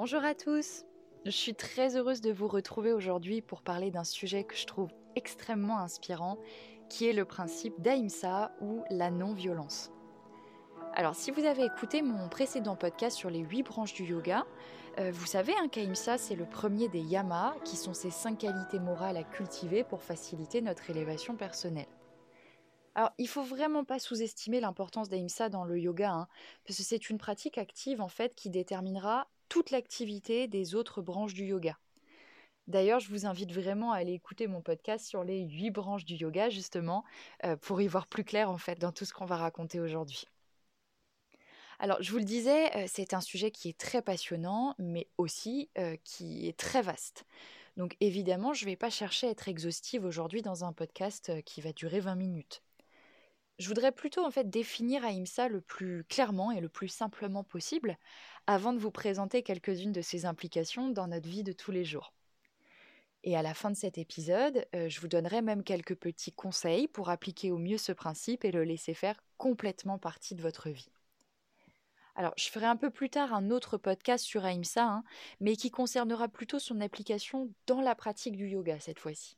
Bonjour à tous Je suis très heureuse de vous retrouver aujourd'hui pour parler d'un sujet que je trouve extrêmement inspirant, qui est le principe d'Aïmsa ou la non-violence. Alors si vous avez écouté mon précédent podcast sur les huit branches du yoga, euh, vous savez hein, qu'Aïmsa c'est le premier des yamas, qui sont ces cinq qualités morales à cultiver pour faciliter notre élévation personnelle. Alors, il faut vraiment pas sous-estimer l'importance d'Aïmsa dans le yoga, hein, parce que c'est une pratique active en fait qui déterminera toute l'activité des autres branches du yoga. D'ailleurs, je vous invite vraiment à aller écouter mon podcast sur les huit branches du yoga, justement, euh, pour y voir plus clair en fait dans tout ce qu'on va raconter aujourd'hui. Alors, je vous le disais, euh, c'est un sujet qui est très passionnant, mais aussi euh, qui est très vaste. Donc, évidemment, je ne vais pas chercher à être exhaustive aujourd'hui dans un podcast qui va durer 20 minutes. Je voudrais plutôt en fait définir Aïmsa le plus clairement et le plus simplement possible avant de vous présenter quelques-unes de ses implications dans notre vie de tous les jours. Et à la fin de cet épisode, euh, je vous donnerai même quelques petits conseils pour appliquer au mieux ce principe et le laisser faire complètement partie de votre vie. Alors, je ferai un peu plus tard un autre podcast sur Aïmsa, hein, mais qui concernera plutôt son application dans la pratique du yoga cette fois-ci.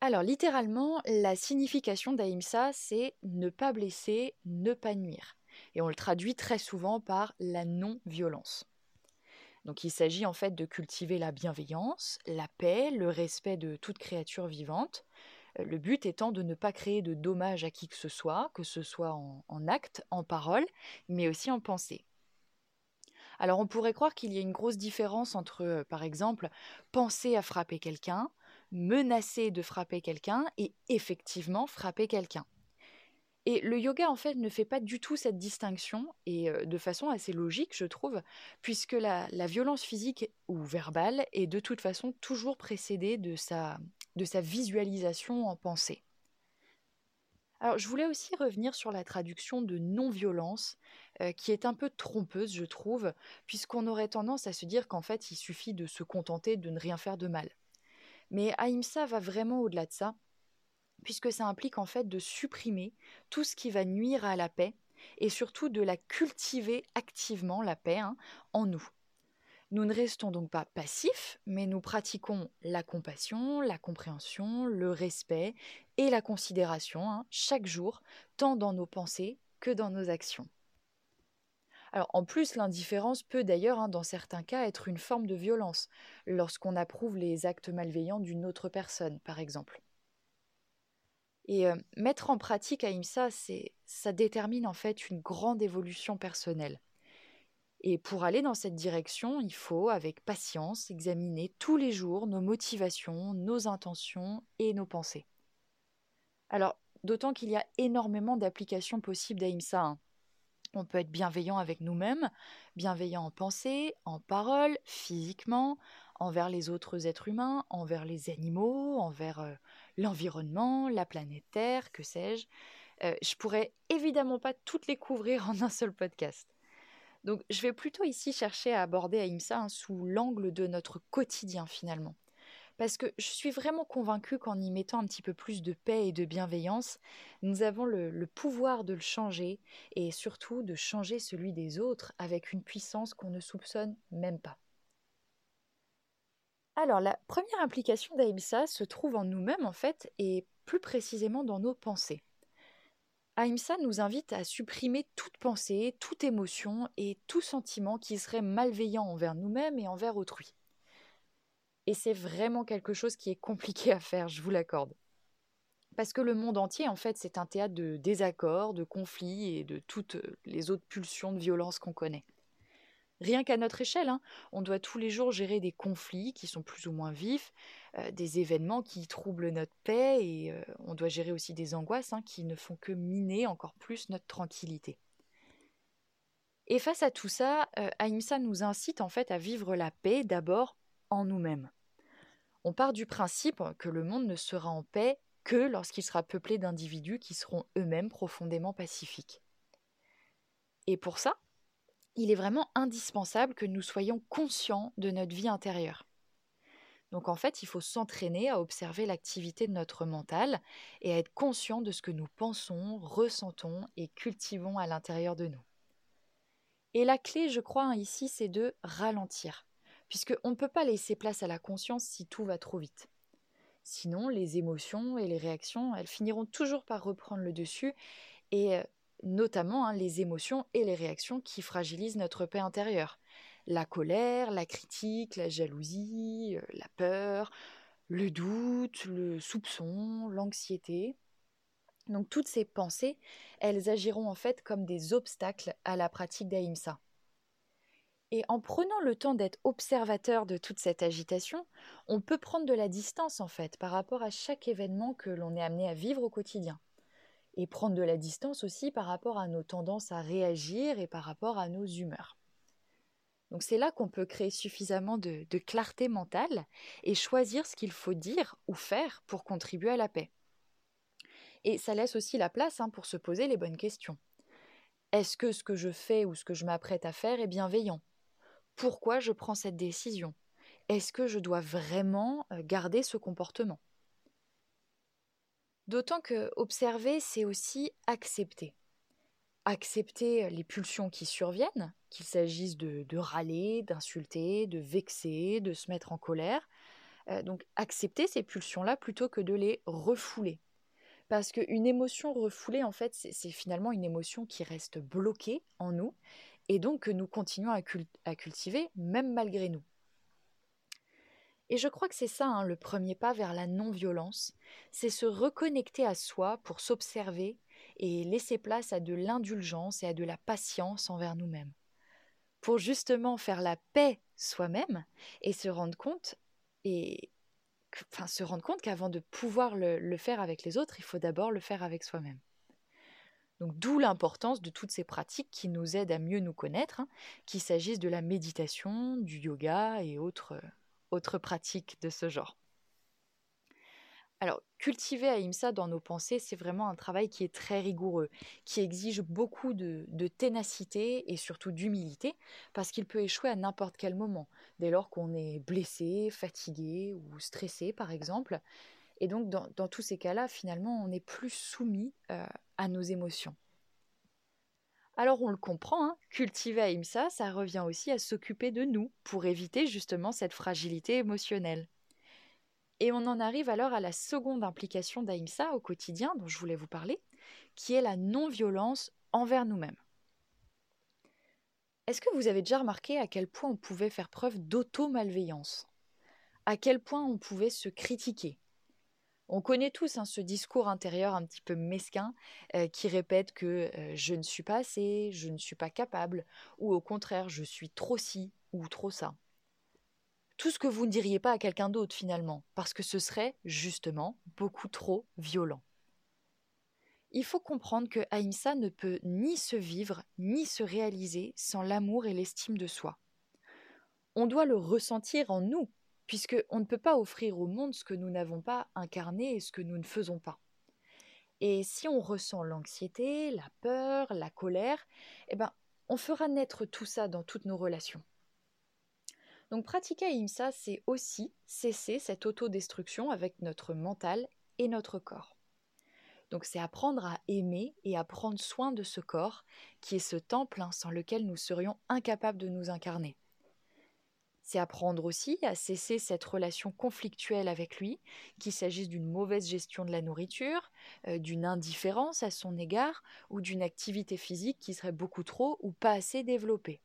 Alors littéralement, la signification d'Aïmsa, c'est ne pas blesser, ne pas nuire. Et on le traduit très souvent par la non-violence. Donc il s'agit en fait de cultiver la bienveillance, la paix, le respect de toute créature vivante, euh, le but étant de ne pas créer de dommages à qui que ce soit, que ce soit en, en acte, en parole, mais aussi en pensée. Alors on pourrait croire qu'il y a une grosse différence entre, euh, par exemple, penser à frapper quelqu'un, menacer de frapper quelqu'un et effectivement frapper quelqu'un. Et le yoga, en fait, ne fait pas du tout cette distinction, et euh, de façon assez logique, je trouve, puisque la, violence physique ou verbale est de toute façon toujours précédée de sa, de sa visualisation en pensée. Alors, je voulais aussi revenir sur la traduction de non-violence, euh, qui est un peu trompeuse, je trouve, puisqu'on aurait tendance à se dire qu'en fait, il suffit de se contenter de ne rien faire de mal. Mais Ahimsa va vraiment au-delà de ça, puisque ça implique en fait de supprimer tout ce qui va nuire à la paix et surtout de la cultiver activement, la paix, hein, en nous. Nous ne restons donc pas passifs, mais nous pratiquons la compassion, la compréhension, le respect et la considération hein, chaque jour, tant dans nos pensées que dans nos actions. En plus, l'indifférence peut d'ailleurs, hein, dans certains cas, être une forme de violence, lorsqu'on approuve les actes malveillants d'une autre personne, par exemple. Et euh, mettre en pratique Ahimsa, ça détermine en fait une grande évolution personnelle. Et pour aller dans cette direction, il faut, avec patience, examiner tous les jours nos motivations, nos intentions et nos pensées. Alors, d'autant qu'il y a énormément d'applications possibles d'Ahimsa. Hein. On peut être bienveillant avec nous-mêmes, bienveillant en pensée, en parole, physiquement, envers les autres êtres humains, envers les animaux, envers euh, l'environnement, la planète Terre, que sais-je. Euh, je pourrais évidemment pas toutes les couvrir en un seul podcast. Donc je vais plutôt ici chercher à aborder Aïmsa hein, sous l'angle de notre quotidien finalement parce que je suis vraiment convaincue qu'en y mettant un petit peu plus de paix et de bienveillance, nous avons le, pouvoir de le changer et surtout de changer celui des autres avec une puissance qu'on ne soupçonne même pas. Alors la première implication d'Aïmsa se trouve en nous-mêmes en fait et plus précisément dans nos pensées. Aïmsa nous invite à supprimer toute pensée, toute émotion et tout sentiment qui serait malveillant envers nous-mêmes et envers autrui. Et c'est vraiment quelque chose qui est compliqué à faire, je vous l'accorde. Parce que le monde entier, en fait, c'est un théâtre de désaccords, de conflits et de toutes les autres pulsions de violence qu'on connaît. Rien qu'à notre échelle, hein, on doit tous les jours gérer des conflits qui sont plus ou moins vifs, euh, des événements qui troublent notre paix et euh, on doit gérer aussi des angoisses hein, qui ne font que miner encore plus notre tranquillité. Et face à tout ça, euh, Aïmsa nous incite en fait à vivre la paix d'abord en nous-mêmes. On part du principe que le monde ne sera en paix que lorsqu'il sera peuplé d'individus qui seront eux-mêmes profondément pacifiques. Et pour ça, il est vraiment indispensable que nous soyons conscients de notre vie intérieure. Donc en fait, il faut s'entraîner à observer l'activité de notre mental et à être conscient de ce que nous pensons, ressentons et cultivons à l'intérieur de nous. Et la clé, je crois, hein, ici, c'est de ralentir, puisqu'on ne peut pas laisser place à la conscience si tout va trop vite. Sinon, les émotions et les réactions, elles finiront toujours par reprendre le dessus, et euh, notamment hein, les émotions et les réactions qui fragilisent notre paix intérieure. La colère, la critique, la jalousie, euh, la peur, le doute, le soupçon, l'anxiété. Donc toutes ces pensées, elles agiront en fait comme des obstacles à la pratique d'Aïmsa. Et en prenant le temps d'être observateur de toute cette agitation, on peut prendre de la distance en fait par rapport à chaque événement que l'on est amené à vivre au quotidien. Et prendre de la distance aussi par rapport à nos tendances à réagir et par rapport à nos humeurs. Donc c'est là qu'on peut créer suffisamment de, clarté mentale et choisir ce qu'il faut dire ou faire pour contribuer à la paix. Et ça laisse aussi la place hein, pour se poser les bonnes questions. Est-ce que ce que je fais ou ce que je m'apprête à faire est bienveillant? Pourquoi je prends cette décision? Est-ce que je dois vraiment euh, garder ce comportement? D'autant que observer, c'est aussi accepter. Accepter les pulsions qui surviennent, qu'il s'agisse de, râler, d'insulter, de vexer, de se mettre en colère. Euh, donc accepter ces pulsions-là plutôt que de les refouler. Parce qu'une émotion refoulée, en fait, c'est finalement une émotion qui reste bloquée en nous et donc que nous continuons à, cultiver même malgré nous. Et je crois que c'est ça hein, le premier pas vers la non-violence, c'est se reconnecter à soi pour s'observer et laisser place à de l'indulgence et à de la patience envers nous-mêmes. Pour justement faire la paix soi-même et se rendre compte et enfin, se rendre compte qu'avant de pouvoir le, faire avec les autres, il faut d'abord le faire avec soi-même. Donc d'où l'importance de toutes ces pratiques qui nous aident à mieux nous connaître, hein, qu'il s'agisse de la méditation, du yoga et autres, autres pratiques de ce genre. Alors, cultiver Ahimsa dans nos pensées, c'est vraiment un travail qui est très rigoureux, qui exige beaucoup de, ténacité et surtout d'humilité, parce qu'il peut échouer à n'importe quel moment, dès lors qu'on est blessé, fatigué ou stressé, par exemple. Et donc, dans, tous ces cas-là, finalement, on est plus soumis euh, à nos émotions. Alors on le comprend, hein, cultiver Ahimsa, ça revient aussi à s'occuper de nous pour éviter justement cette fragilité émotionnelle. Et on en arrive alors à la seconde implication d'Aïmsa au quotidien dont je voulais vous parler, qui est la non-violence envers nous-mêmes. Est-ce que vous avez déjà remarqué à quel point on pouvait faire preuve d'auto-malveillance? À quel point on pouvait se critiquer? On connaît tous hein, ce discours intérieur un petit peu mesquin euh, qui répète que euh, je ne suis pas assez, je ne suis pas capable, ou au contraire je suis trop ci ou trop ça tout ce que vous ne diriez pas à quelqu'un d'autre finalement, parce que ce serait justement beaucoup trop violent. Il faut comprendre que Ahimsa ne peut ni se vivre ni se réaliser sans l'amour et l'estime de soi. On doit le ressentir en nous, puisque on ne peut pas offrir au monde ce que nous n'avons pas incarné et ce que nous ne faisons pas. Et si on ressent l'anxiété, la peur, la colère, eh ben, on fera naître tout ça dans toutes nos relations. Donc pratiquer Ahimsa, c'est aussi cesser cette autodestruction avec notre mental et notre corps. Donc c'est apprendre à aimer et à prendre soin de ce corps qui est ce temple hein, sans lequel nous serions incapables de nous incarner. C'est apprendre aussi à cesser cette relation conflictuelle avec lui, qu'il s'agisse d'une mauvaise gestion de la nourriture, euh, d'une indifférence à son égard ou d'une activité physique qui serait beaucoup trop ou pas assez développée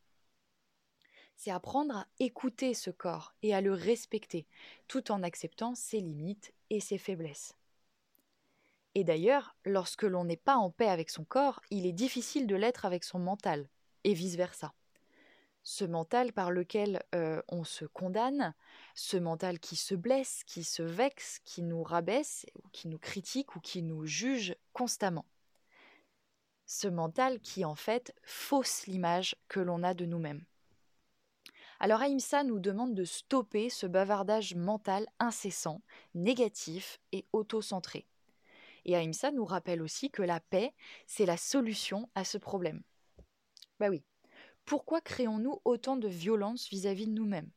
c'est apprendre à écouter ce corps et à le respecter, tout en acceptant ses limites et ses faiblesses. Et d'ailleurs, lorsque l'on n'est pas en paix avec son corps, il est difficile de l'être avec son mental, et vice-versa. Ce mental par lequel on se condamne, ce mental qui se blesse, qui se vexe, qui nous rabaisse, qui nous critique ou qui nous juge constamment. Ce mental qui en fait fausse l'image que l'on a de nous-mêmes. Alors Aïmsa nous demande de stopper ce bavardage mental incessant, négatif et auto-centré. Et Aïmsa nous rappelle aussi que la paix, c'est la solution à ce problème. Bah oui. Pourquoi créons-nous autant de violence vis-à-vis de nous-mêmes?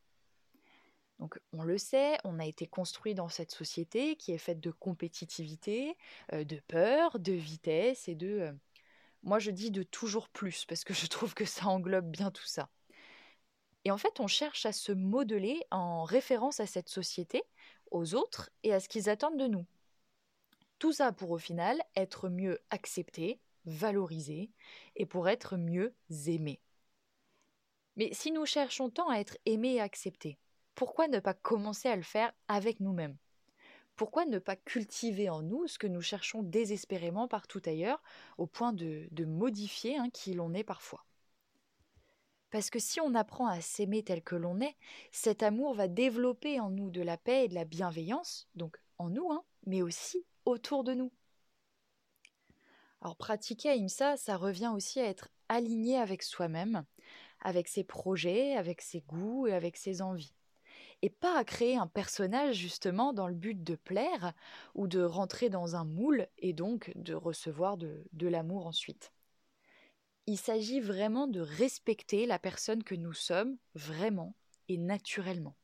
Donc on le sait, on a été construit dans cette société qui est faite de compétitivité, euh, de peur, de vitesse et de, euh, Moi, je dis de toujours plus parce que je trouve que ça englobe bien tout ça. Et en fait, on cherche à se modeler en référence à cette société, aux autres et à ce qu'ils attendent de nous. Tout ça pour au final être mieux accepté, valorisé et pour être mieux aimé. Mais si nous cherchons tant à être aimés et acceptés, pourquoi ne pas commencer à le faire avec nous-mêmes? Pourquoi ne pas cultiver en nous ce que nous cherchons désespérément partout ailleurs, au point de, modifier hein, qui l'on est parfois? Parce que si on apprend à s'aimer tel que l'on est, cet amour va développer en nous de la paix et de la bienveillance, donc en nous, hein, mais aussi autour de nous. Alors pratiquer Ahimsa, ça revient aussi à être aligné avec soi-même, avec ses projets, avec ses goûts et avec ses envies. Et pas à créer un personnage justement dans le but de plaire ou de rentrer dans un moule et donc de recevoir de, l'amour ensuite. Il s'agit vraiment de respecter la personne que nous sommes vraiment et naturellement.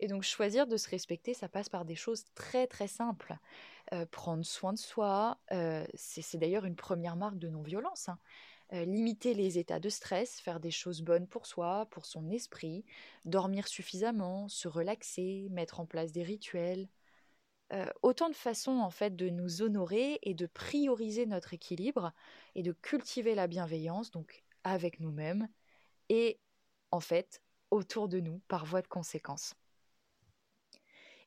Et donc choisir de se respecter, ça passe par des choses très très simples. Euh, prendre soin de soi, euh, c'est d'ailleurs une première marque de non-violence. Hein. Euh, limiter les états de stress, faire des choses bonnes pour soi, pour son esprit, dormir suffisamment, se relaxer, mettre en place des rituels. autant de façons en fait de nous honorer et de prioriser notre équilibre et de cultiver la bienveillance donc avec nous-mêmes et en fait autour de nous par voie de conséquence.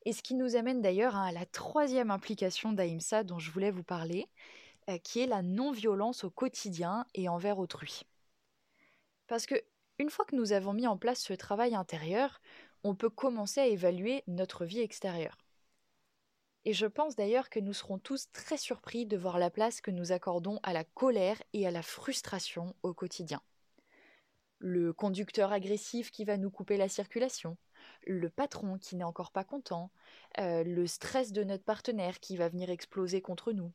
Et ce qui nous amène d'ailleurs hein, à la troisième implication d'Aïmsa dont je voulais vous parler, euh, qui est la non-violence au quotidien et envers autrui. Parce que une fois que nous avons mis en place ce travail intérieur, on peut commencer à évaluer notre vie extérieure. Et je pense d'ailleurs que nous serons tous très surpris de voir la place que nous accordons à la colère et à la frustration au quotidien. Le conducteur agressif qui va nous couper la circulation, le patron qui n'est encore pas content, euh, le stress de notre partenaire qui va venir exploser contre nous.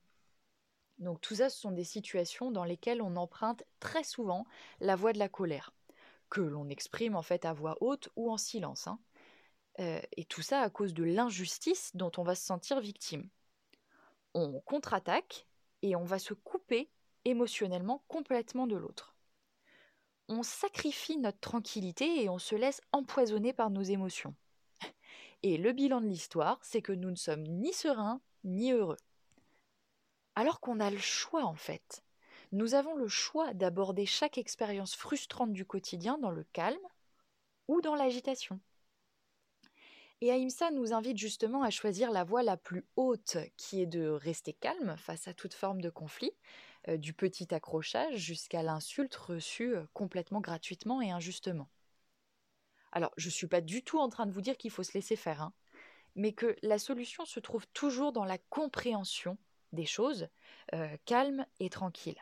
Donc tout ça, ce sont des situations dans lesquelles on emprunte très souvent la voix de la colère, que l'on exprime en fait à voix haute ou en silence. Hein. Euh, et tout ça à cause de l'injustice dont on va se sentir victime. On contre-attaque et on va se couper émotionnellement complètement de l'autre on sacrifie notre tranquillité et on se laisse empoisonner par nos émotions. Et le bilan de l'histoire, c'est que nous ne sommes ni sereins ni heureux. Alors qu'on a le choix en fait. Nous avons le choix d'aborder chaque expérience frustrante du quotidien dans le calme ou dans l'agitation. Et Aïmsa nous invite justement à choisir la voie la plus haute, qui est de rester calme face à toute forme de conflit, euh, du petit accrochage jusqu'à l'insulte reçue euh, complètement gratuitement et injustement. Alors, je ne suis pas du tout en train de vous dire qu'il faut se laisser faire, hein, mais que la solution se trouve toujours dans la compréhension des choses, euh, calme et tranquille.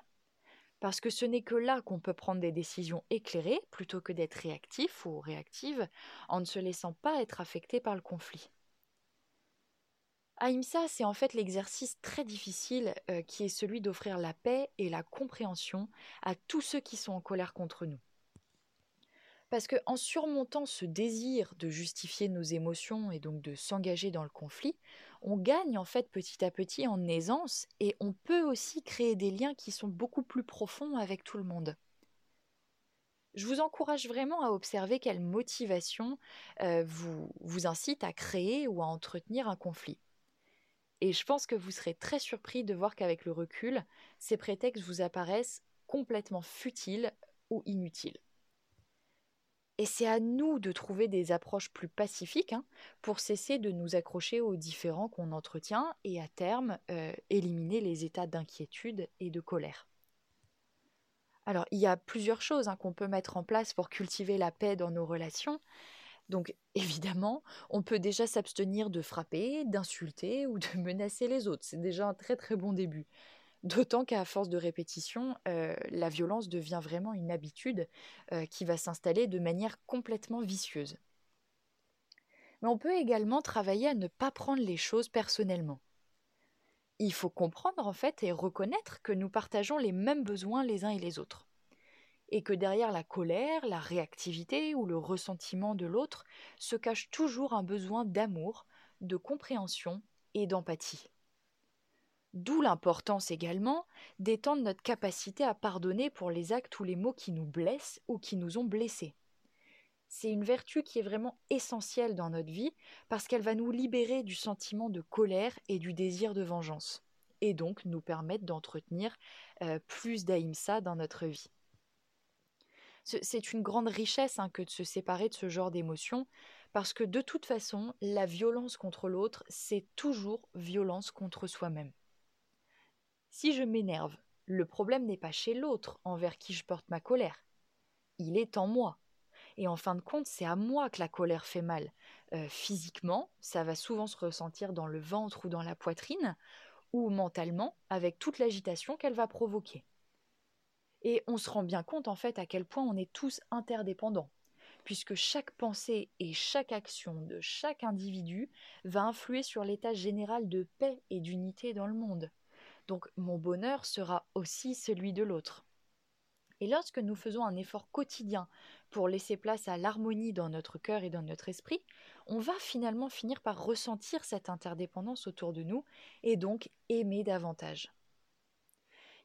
Parce que ce n'est que là qu'on peut prendre des décisions éclairées plutôt que d'être réactif ou réactive en ne se laissant pas être affecté par le conflit. Ahimsa, c'est en fait l'exercice très difficile euh, qui est celui d'offrir la paix et la compréhension à tous ceux qui sont en colère contre nous. Parce que en surmontant ce désir de justifier nos émotions et donc de s'engager dans le conflit, on gagne en fait petit à petit en aisance et on peut aussi créer des liens qui sont beaucoup plus profonds avec tout le monde. Je vous encourage vraiment à observer quelle motivation euh, vous, vous incite à créer ou à entretenir un conflit. Et je pense que vous serez très surpris de voir qu'avec le recul, ces prétextes vous apparaissent complètement futiles ou inutiles. Et c'est à nous de trouver des approches plus pacifiques hein, pour cesser de nous accrocher aux différents qu'on entretient et à terme euh, éliminer les états d'inquiétude et de colère. Alors il y a plusieurs choses hein, qu'on peut mettre en place pour cultiver la paix dans nos relations, donc évidemment, on peut déjà s'abstenir de frapper, d'insulter ou de menacer les autres. C'est déjà un très très bon début. D'autant qu'à force de répétition, euh, la violence devient vraiment une habitude euh, qui va s'installer de manière complètement vicieuse. Mais on peut également travailler à ne pas prendre les choses personnellement. Il faut comprendre en fait et reconnaître que nous partageons les mêmes besoins les uns et les autres et que derrière la colère, la réactivité ou le ressentiment de l'autre se cache toujours un besoin d'amour, de compréhension et d'empathie. D'où l'importance également d'étendre notre capacité à pardonner pour les actes ou les mots qui nous blessent ou qui nous ont blessés. C'est une vertu qui est vraiment essentielle dans notre vie parce qu'elle va nous libérer du sentiment de colère et du désir de vengeance, et donc nous permettre d'entretenir euh, plus d'ahimsa dans notre vie. C'est une grande richesse hein, que de se séparer de ce genre d'émotions, parce que de toute façon, la violence contre l'autre, c'est toujours violence contre soi-même. Si je m'énerve, le problème n'est pas chez l'autre envers qui je porte ma colère. Il est en moi. Et en fin de compte, c'est à moi que la colère fait mal. Euh, physiquement, ça va souvent se ressentir dans le ventre ou dans la poitrine, ou mentalement, avec toute l'agitation qu'elle va provoquer. Et on se rend bien compte en fait à quel point on est tous interdépendants, puisque chaque pensée et chaque action de chaque individu va influer sur l'état général de paix et d'unité dans le monde. Donc mon bonheur sera aussi celui de l'autre. Et lorsque nous faisons un effort quotidien pour laisser place à l'harmonie dans notre cœur et dans notre esprit, on va finalement finir par ressentir cette interdépendance autour de nous et donc aimer davantage.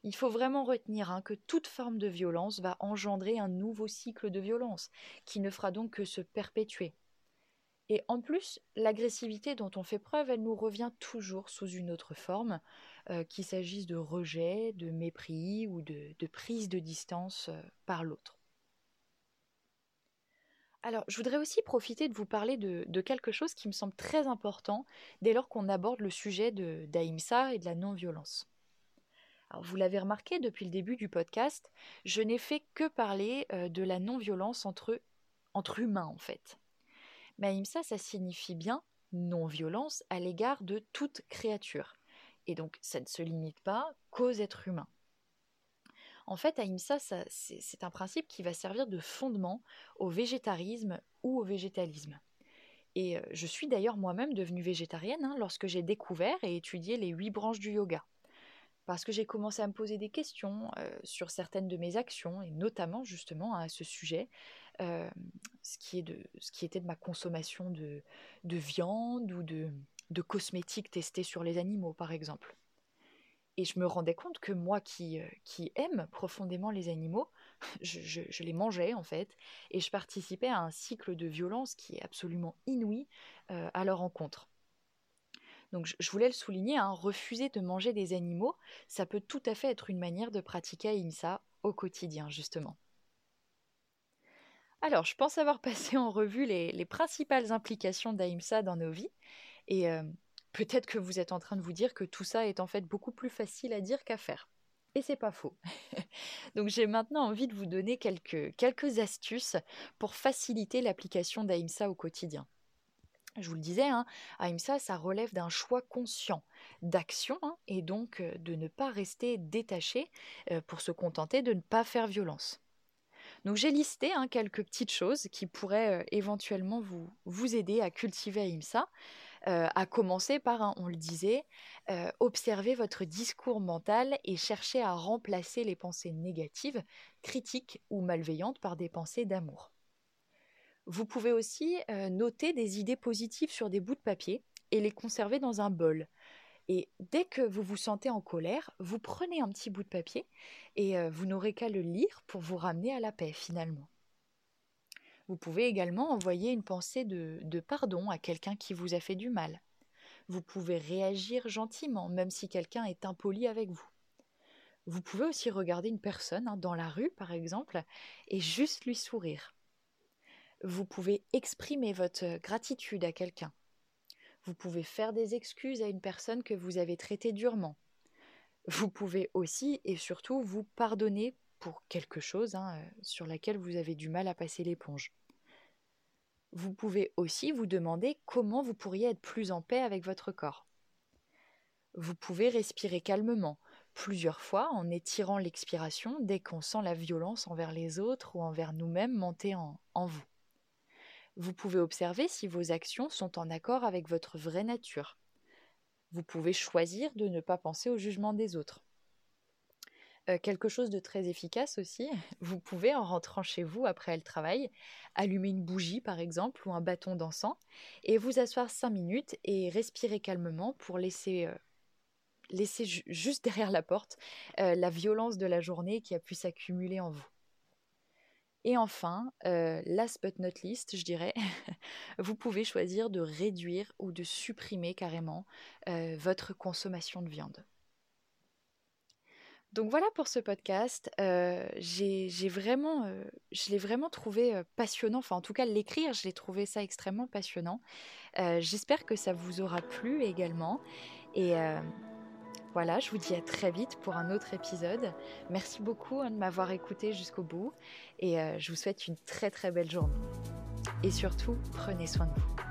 Il faut vraiment retenir hein, que toute forme de violence va engendrer un nouveau cycle de violence, qui ne fera donc que se perpétuer. Et en plus, l'agressivité dont on fait preuve, elle nous revient toujours sous une autre forme, euh, qu'il s'agisse de rejet, de mépris ou de, prise de distance euh, par l'autre. Alors, je voudrais aussi profiter de vous parler de, quelque chose qui me semble très important dès lors qu'on aborde le sujet de d'Aïmsa et de la non-violence. Alors, vous l'avez remarqué depuis le début du podcast, je n'ai fait que parler euh, de la non-violence entre, entre humains en fait. Mais Aïmsa, ça signifie bien non-violence à l'égard de toute créature. Et donc, ça ne se limite pas qu'aux êtres humains. En fait, Ahimsa, c'est un principe qui va servir de fondement au végétarisme ou au végétalisme. Et euh, je suis d'ailleurs moi-même devenue végétarienne hein, lorsque j'ai découvert et étudié les huit branches du yoga. Parce que j'ai commencé à me poser des questions euh, sur certaines de mes actions, et notamment justement à ce sujet, euh, ce, qui était de ma consommation de, de viande ou de, de cosmétiques testés sur les animaux, par exemple. Et je me rendais compte que moi qui, euh, aime profondément les animaux, je, les mangeais en fait, et je participais à un cycle de violence qui est absolument inouï à leur encontre. Donc je, voulais le souligner, hein, refuser de manger des animaux, ça peut tout à fait être une manière de pratiquer Ahimsa au quotidien, justement. Alors, je pense avoir passé en revue les, les principales implications d'Ahimsa dans nos vies, et euh, peut-être que vous êtes en train de vous dire que tout ça est en fait beaucoup plus facile à dire qu'à faire. Et c'est pas faux. Donc j'ai maintenant envie de vous donner quelques, quelques astuces pour faciliter l'application d'AIMSA au quotidien. Je vous le disais, hein, AIMSA, ça relève d'un choix conscient d'action hein, et donc de ne pas rester détaché pour se contenter de ne pas faire violence. Donc j'ai listé hein, quelques petites choses qui pourraient éventuellement vous, vous aider à cultiver AIMSA. À commencer par, on le disait, observer votre discours mental et chercher à remplacer les pensées négatives, critiques ou malveillantes par des pensées d'amour. Vous pouvez aussi euh, noter des idées positives sur des bouts de papier et les conserver dans un bol. Et dès que vous vous sentez en colère, vous prenez un petit bout de papier et vous n'aurez qu'à le lire pour vous ramener à la paix finalement. Vous pouvez également envoyer une pensée de, pardon à quelqu'un qui vous a fait du mal. Vous pouvez réagir gentiment, même si quelqu'un est impoli avec vous. Vous pouvez aussi regarder une personne hein, dans la rue, par exemple, et juste lui sourire. Vous pouvez exprimer votre gratitude à quelqu'un. Vous pouvez faire des excuses à une personne que vous avez traitée durement. Vous pouvez aussi et surtout vous pardonner pour quelque chose hein, sur laquelle vous avez du mal à passer l'éponge. Vous pouvez aussi vous demander comment vous pourriez être plus en paix avec votre corps. Vous pouvez respirer calmement, plusieurs fois en étirant l'expiration dès qu'on sent la violence envers les autres ou envers nous-mêmes monter en vous. Vous pouvez observer si vos actions sont en accord avec votre vraie nature. Vous pouvez choisir de ne pas penser au jugement des autres. Euh, quelque chose de très efficace aussi, vous pouvez, en rentrant chez vous après le travail, allumer une bougie par exemple ou un bâton d'encens et vous asseoir 5 minutes et respirer calmement pour laisser euh, laisser juste derrière la porte la violence de la journée qui a pu s'accumuler en vous. Et enfin, last but not least, je dirais, vous pouvez choisir de réduire ou de supprimer carrément votre consommation de viande. Donc voilà pour ce podcast. j'ai vraiment, je l'ai vraiment trouvé passionnant. Enfin, en tout cas, l'écrire, je l'ai trouvé ça extrêmement passionnant. J'espère que ça vous aura plu également. Et voilà, je vous dis à très vite pour un autre épisode. Merci beaucoup hein, de m'avoir écouté jusqu'au bout. Et je vous souhaite une très très belle journée. Et surtout, prenez soin de vous.